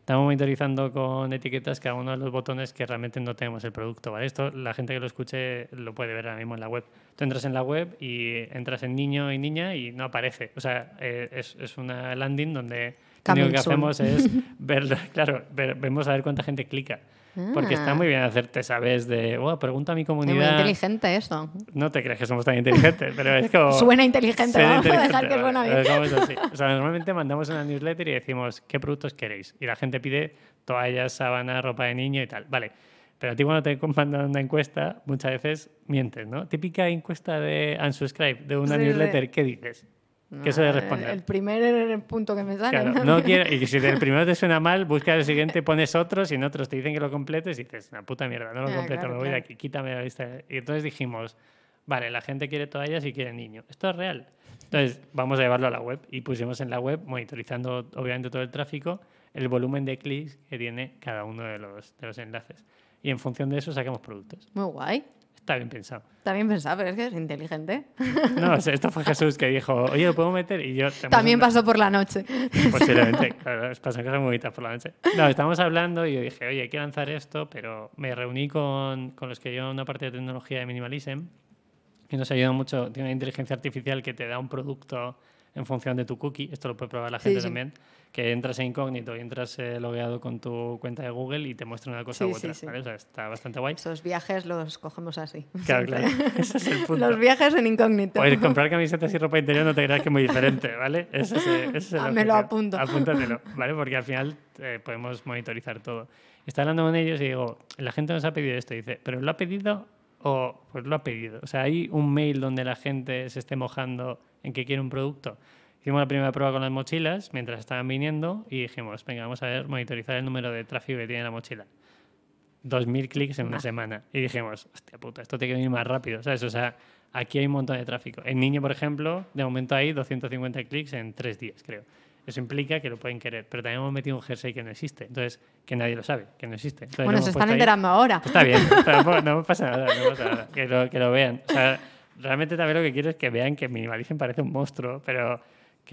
Estamos monitorizando con etiquetas cada uno de los botones que realmente no tenemos el producto. ¿vale? Esto la gente que lo escuche lo puede ver ahora mismo en la web. Tú entras en la web y entras en niño y niña y no aparece. O sea, eh, es, es una landing donde lo único que hacemos es [LAUGHS] ver, claro, ver- vemos a ver cuánta gente clica. Porque está Ah. muy bien hacerte, ¿sabes? De, oh, pregunta a mi Es muy comunidad. inteligente eso. No te crees que somos tan inteligentes, pero es como... Suena inteligente, vamos a dejar que suena bien. así. O sea, normalmente mandamos una newsletter y decimos, ¿qué productos queréis? Y la gente pide toallas, sábanas, ropa de niño y tal. Vale. Pero a ti cuando te [LAUGHS] mandan una encuesta, muchas veces mientes, ¿no? Típica encuesta de unsubscribe, de una sí. newsletter, ¿qué dices? Que eso de Ah, responder. El primer punto que me sale. Claro, no quiero, y si el [LAUGHS] primero te suena mal, buscas el siguiente, pones otros y en otros te dicen que lo completes y dices, una puta mierda, no lo Ah, completo, claro, me voy de claro. aquí, quítame la lista. Y entonces dijimos, vale, la gente quiere toallas y quiere niño. Esto es real. Entonces, vamos a llevarlo a la web y pusimos en la web, monitorizando obviamente todo el tráfico, el volumen de clics que tiene cada uno de los, de los enlaces. Y en función de eso sacamos productos. Muy guay. Está bien pensado. Está bien pensado, pero es que es inteligente. No, o sea, esto fue Jesús que dijo, oye, ¿lo puedo meter? Y yo... También pasó por la noche. Posiblemente, claro, pasan cosas muy bonitas por la noche. No, estábamos hablando y yo dije, oye, hay que lanzar esto, pero me reuní con, con los que llevan una parte de tecnología de Minimalism y nos ayuda mucho. Tiene una inteligencia artificial que te da un producto en función de tu cookie. Esto lo puede probar la gente sí. también. Que entras en incógnito y entras eh, logueado con tu cuenta de Google y te muestra una cosa Sí, u otra. sí. ¿vale? O sea, está bastante guay. Esos viajes los cogemos así. [LAUGHS] Claro, claro. Ese es el [LAUGHS] punto. Los viajes en incógnito. Pues comprar camisetas y ropa interior no te creas que es muy diferente, ¿vale? Ese es, ese es el [LAUGHS] Ah, me lo apunto. Apúntatelo, ¿vale? Porque al final eh, podemos monitorizar todo. Está hablando con ellos y digo, la gente nos ha pedido esto. Y dice, ¿pero lo ha pedido o pues lo ha pedido? O sea, hay un mail donde la gente se esté mojando en que quiere un producto. Hicimos la primera prueba con las mochilas mientras estaban viniendo y dijimos, venga, vamos a ver, monitorizar el número de tráfico que tiene la mochila. 2.000 clics en una Ah. semana. Y dijimos, hostia puta, esto tiene que venir más rápido, ¿sabes? O sea, aquí hay un montón de tráfico. En Niño, por ejemplo, de momento hay 250 clics en tres días, creo. Eso implica que lo pueden querer. Pero también hemos metido un jersey que no existe. Entonces, que nadie lo sabe, que no existe. Entonces, bueno, se están ahí. enterando ahora. Está bien, tampoco- no pasa nada, no pasa nada. Que lo, que lo vean. O sea, realmente también lo que quiero es que vean que Minimalism parece un monstruo, pero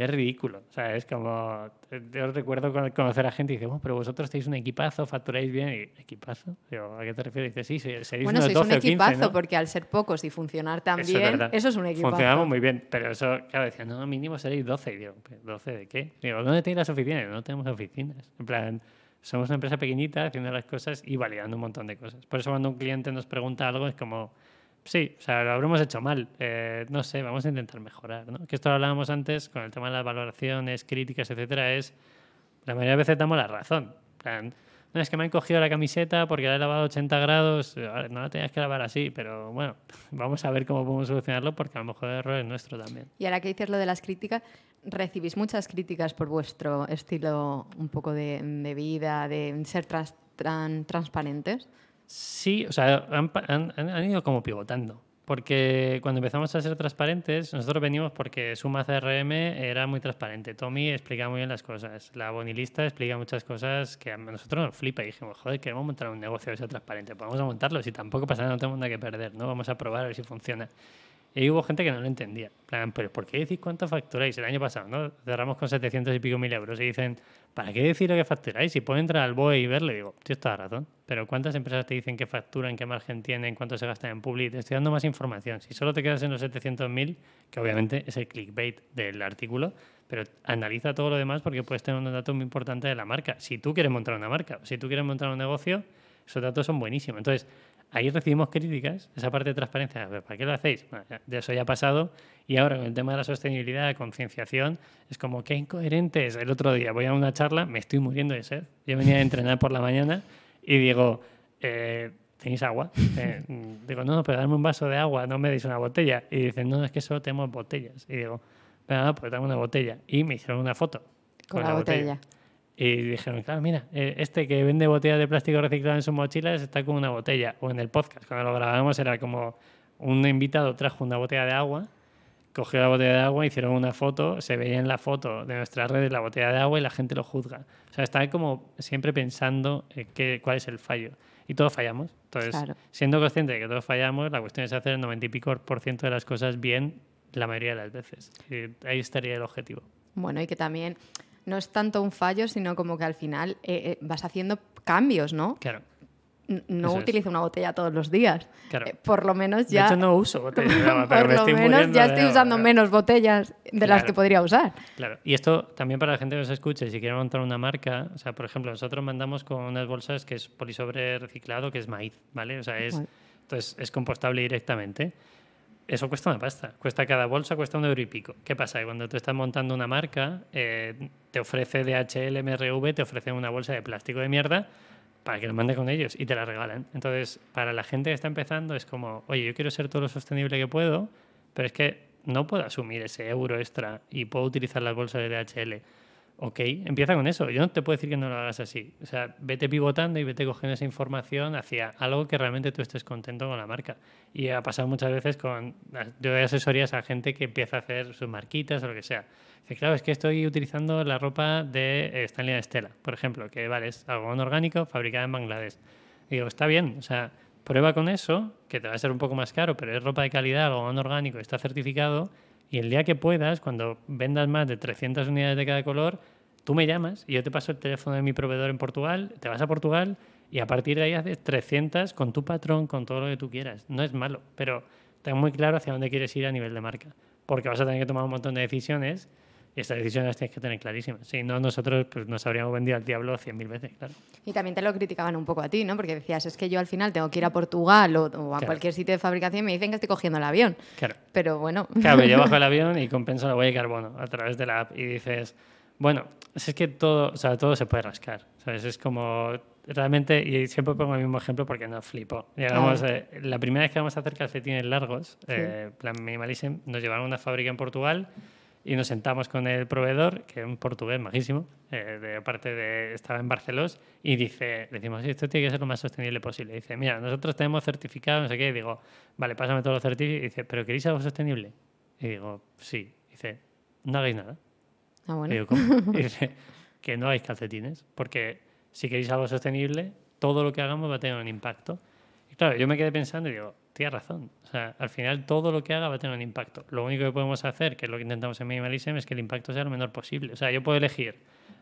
es ridículo. O sea, es como. Yo recuerdo con- conocer a gente y dice, bueno, pero vosotros tenéis un equipazo, facturáis bien. Y, ¿equipazo? Digo, ¿a qué te refieres? Dice, sí, seréis Bueno, unos sois un 12 o 15, equipazo, ¿no? porque al ser pocos y funcionar tan Eso es bien, verdad. eso es un equipazo. Funcionamos muy bien, pero eso, claro, decían, no, mínimo seréis 12. Y digo, ¿12 de qué? Digo, ¿dónde tenéis las oficinas? No tenemos oficinas. En plan, somos una empresa pequeñita haciendo las cosas y validando un montón de cosas. Por eso cuando un cliente nos pregunta algo es como, sí, o sea, lo habremos hecho mal. eh, no sé, vamos a intentar mejorar. ¿no? Que esto lo hablábamos antes con el tema de las valoraciones, críticas, etcétera, es la mayoría de veces damos la razón. Plan, no, es que me han cogido la camiseta porque la he lavado a 80 grados, no la tenías que lavar así, pero bueno, [LAUGHS] vamos a ver cómo podemos solucionarlo porque a lo mejor el error es nuestro también. Y ahora que dices lo de las críticas, recibís muchas críticas por vuestro estilo un poco de, vida, de ser transparentes. Sí, o sea, han ido como pivotando. Porque cuando empezamos a ser transparentes, nosotros venimos porque Suma CRM era muy transparente. Tommy explica muy bien las cosas. La bonilista explica muchas cosas que a nosotros nos flipa. Y dijimos, joder, queremos montar un negocio que sea transparente. Pues montarlo. Si tampoco pasa nada, no tenemos nada que perder. ¿no? Vamos a probar a ver si funciona. Y hubo gente que no lo entendía. plan, ¿pero por qué decís cuánto facturáis? El año pasado, ¿no? Cerramos con 700 y pico mil euros y dicen, ¿para qué decir lo que facturáis? Si puedo entrar al BOE y verlo, y digo, tienes toda razón. Pero ¿cuántas empresas te dicen qué facturan, qué margen tienen, cuánto se gastan en public? Te estoy dando más información. Si solo te quedas en los 700.000, que obviamente es el clickbait del artículo, pero analiza todo lo demás porque puedes tener un dato muy importante de la marca. Si tú quieres montar una marca, si tú quieres montar un negocio, esos datos son buenísimos. Entonces, ahí recibimos críticas, esa parte de transparencia, ¿para qué lo hacéis? de eso ya ha pasado. Y ahora con el tema de la sostenibilidad, de concienciación, es como que incoherentes. El otro día voy a una charla, me estoy muriendo de sed. Yo venía a entrenar por la mañana y digo, eh, ¿tenéis agua? Eh, digo, no, no, pero dame un vaso de agua, no me deis una botella. Y dicen, no, es que solo tenemos botellas. Y digo, venga, pues dame una botella. Y me hicieron una foto con, la, botella. Y dijeron, claro, mira, eh, este que vende botellas de plástico reciclado en sus mochilas está con una botella. O en el podcast, cuando lo grabamos era como un invitado trajo una botella de agua, cogió la botella de agua, hicieron una foto, se veía en la foto de nuestras redes la botella de agua y la gente lo juzga. O sea, está como siempre pensando qué, cuál es el fallo. Y todos fallamos. Entonces, siendo consciente de que todos fallamos, la cuestión es hacer el 90 y pico por ciento de las cosas bien la mayoría de las veces. Y ahí estaría el objetivo. Bueno, y que también no es tanto un fallo, sino como que al final eh, eh, vas haciendo cambios, ¿no? Claro. no utilizo una botella todos los días. Claro. Eh, por lo menos ya. De hecho, no uso [LAUGHS] botellas de agua, pero por lo menos ya estoy usando menos botellas de las que podría usar. Claro. Y esto también para la gente que nos escuche, si quiere montar una marca, o sea, por ejemplo, nosotros mandamos con unas bolsas que es polisobre reciclado, que es maíz, ¿vale? O sea, es, entonces es compostable directamente eso cuesta una pasta. Cuesta cada bolsa, cuesta un euro y pico. ¿Qué pasa? cuando tú estás montando una marca, eh, te ofrece DHL, MRV, te ofrecen una bolsa de plástico de mierda para que lo mande con ellos y te la regalan. Entonces, para la gente que está empezando es como, oye, yo quiero ser todo lo sostenible que puedo, pero es que no puedo asumir ese euro extra y puedo utilizar las bolsas de DHL ok, empieza con eso. Yo no te puedo decir que no lo hagas así. O sea, vete pivotando y vete cogiendo esa información hacia algo que realmente tú estés contento con la marca. Y ha pasado muchas veces con. Yo doy asesorías a gente que empieza a hacer sus marquitas o lo que sea. Dice, claro, es que estoy utilizando la ropa de Stanley Stella, por ejemplo, que vale, es algodón orgánico fabricado en Bangladesh. digo, está bien, o sea, prueba con eso, que te va a ser un poco más caro, pero es ropa de calidad, algodón orgánico, está certificado y el día que puedas, cuando vendas más de 300 unidades de cada color, tú me llamas y yo te paso el teléfono de mi proveedor en Portugal, te vas a Portugal y a partir de ahí haces 300 con tu patrón, con todo lo que tú quieras. No es malo, pero ten muy claro hacia dónde quieres ir a nivel de marca, porque vas a tener que tomar un montón de decisiones y estas decisiones las tienes que tener clarísimas. Si no, nosotros pues, nos habríamos vendido al diablo cien mil veces, claro. Y también te lo criticaban un poco a ti, ¿no? Porque decías, es que yo al final tengo que ir a Portugal o, a cualquier sitio de fabricación y me dicen que estoy cogiendo el avión. Claro. Pero bueno. Claro, yo [LAUGHS] bajo el avión y compenso la huella de carbono a través de la app y dices, bueno, es que todo, o sea, todo se puede rascar. ¿sabes? Es como realmente, y siempre pongo el mismo ejemplo porque no flipo. Llegamos, eh, la primera vez que vamos a hacer calcetines largos, eh, plan Minimalism, nos llevaron a una fábrica en Portugal y nos sentamos con el proveedor, que es un portugués majísimo, eh, de parte de, estaba en Barcelona, y dice, decimos, esto tiene que ser lo más sostenible posible. dice, mira, nosotros tenemos certificado, no sé qué, y digo, vale, pásame todos los certificados, y dice, ¿pero queréis algo sostenible? Y digo, sí. Y dice, no hagáis nada. Ah, bueno. Y digo, ¿cómo? [LAUGHS] y dice, que no hagáis calcetines, porque si queréis algo sostenible, todo lo que hagamos va a tener un impacto. Y claro, yo me quedé pensando y digo, tienes razón. O sea, al final todo lo que haga va a tener un impacto. Lo único que podemos hacer, que es lo que intentamos en Minimalism, es que el impacto sea lo menor posible. O sea, yo puedo elegir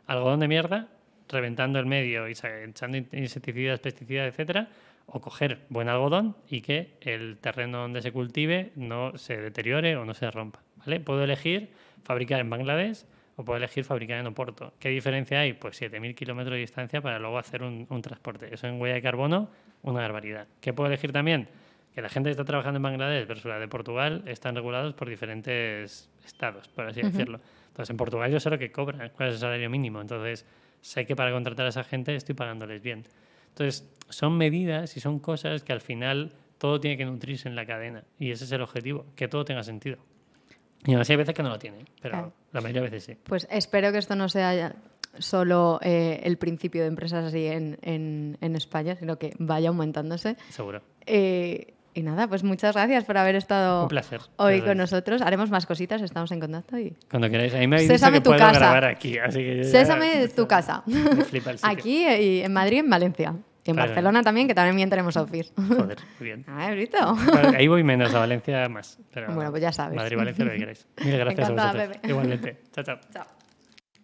algodón de mierda, reventando el medio y echando insecticidas, pesticidas, etcétera, o coger buen algodón y que el terreno donde se cultive no se deteriore o no se rompa. ¿vale? Puedo elegir fabricar en Bangladesh o puedo elegir fabricar en Oporto. ¿Qué diferencia hay? Pues 7.000 kilómetros de distancia para luego hacer un, un transporte. Eso en huella de carbono, una barbaridad. ¿Qué puedo elegir también? Que la gente que está trabajando en Bangladesh versus la de Portugal están regulados por diferentes estados, por así decirlo. Entonces, en Portugal yo sé lo que cobran, cuál es el salario mínimo. Entonces, sé que para contratar a esa gente estoy pagándoles bien. Entonces, son medidas y son cosas que al final todo tiene que nutrirse en la cadena. Y ese es el objetivo, que todo tenga sentido. Y aún así hay veces que no lo tiene, pero Claro. la mayoría de veces sí. Pues espero que esto no sea ya solo eh, el principio de empresas así en, en- en España, sino que vaya aumentándose. Seguro. Eh, y nada, pues muchas gracias por haber estado Un placer. hoy con nosotros. Haremos más cositas, estamos en contacto y... Cuando queráis. A mí me habéis dicho que tu puedo casa. grabar aquí, así que yo ya- Sésame tu casa. Me flipa el [LAUGHS] sitio. Aquí y en Madrid en Valencia. Y en. Barcelona también, que también tenemos office. Joder, muy bien. [LAUGHS] ¿Has visto? Vale, Ahí voy menos, a Valencia más. Pero Bueno, pues ya sabes. Madrid, Valencia, lo que queráis. [LAUGHS] Mil gracias a vosotros. Igualmente. Chao, chao. Chao.